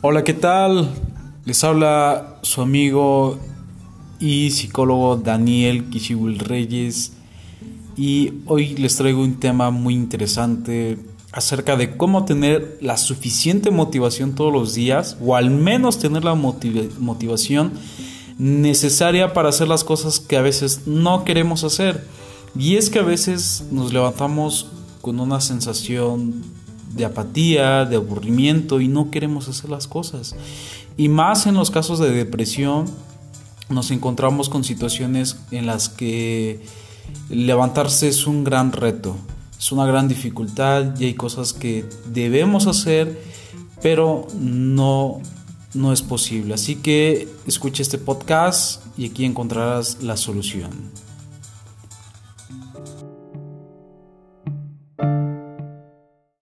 Hola, ¿qué tal? Les habla su amigo y psicólogo Daniel Kishiwil Reyes y hoy les traigo un tema muy interesante acerca de cómo tener la suficiente motivación todos los días o al menos tener la motivación necesaria para hacer las cosas que a veces no queremos hacer. Y es que a veces nos levantamos con una sensación de apatía, de aburrimiento y no queremos hacer las cosas. Y más en los casos de depresión nos encontramos con situaciones en las que levantarse es un gran reto, es una gran dificultad y hay cosas que debemos hacer, pero no no es posible. Así que escucha este podcast y aquí encontrarás la solución.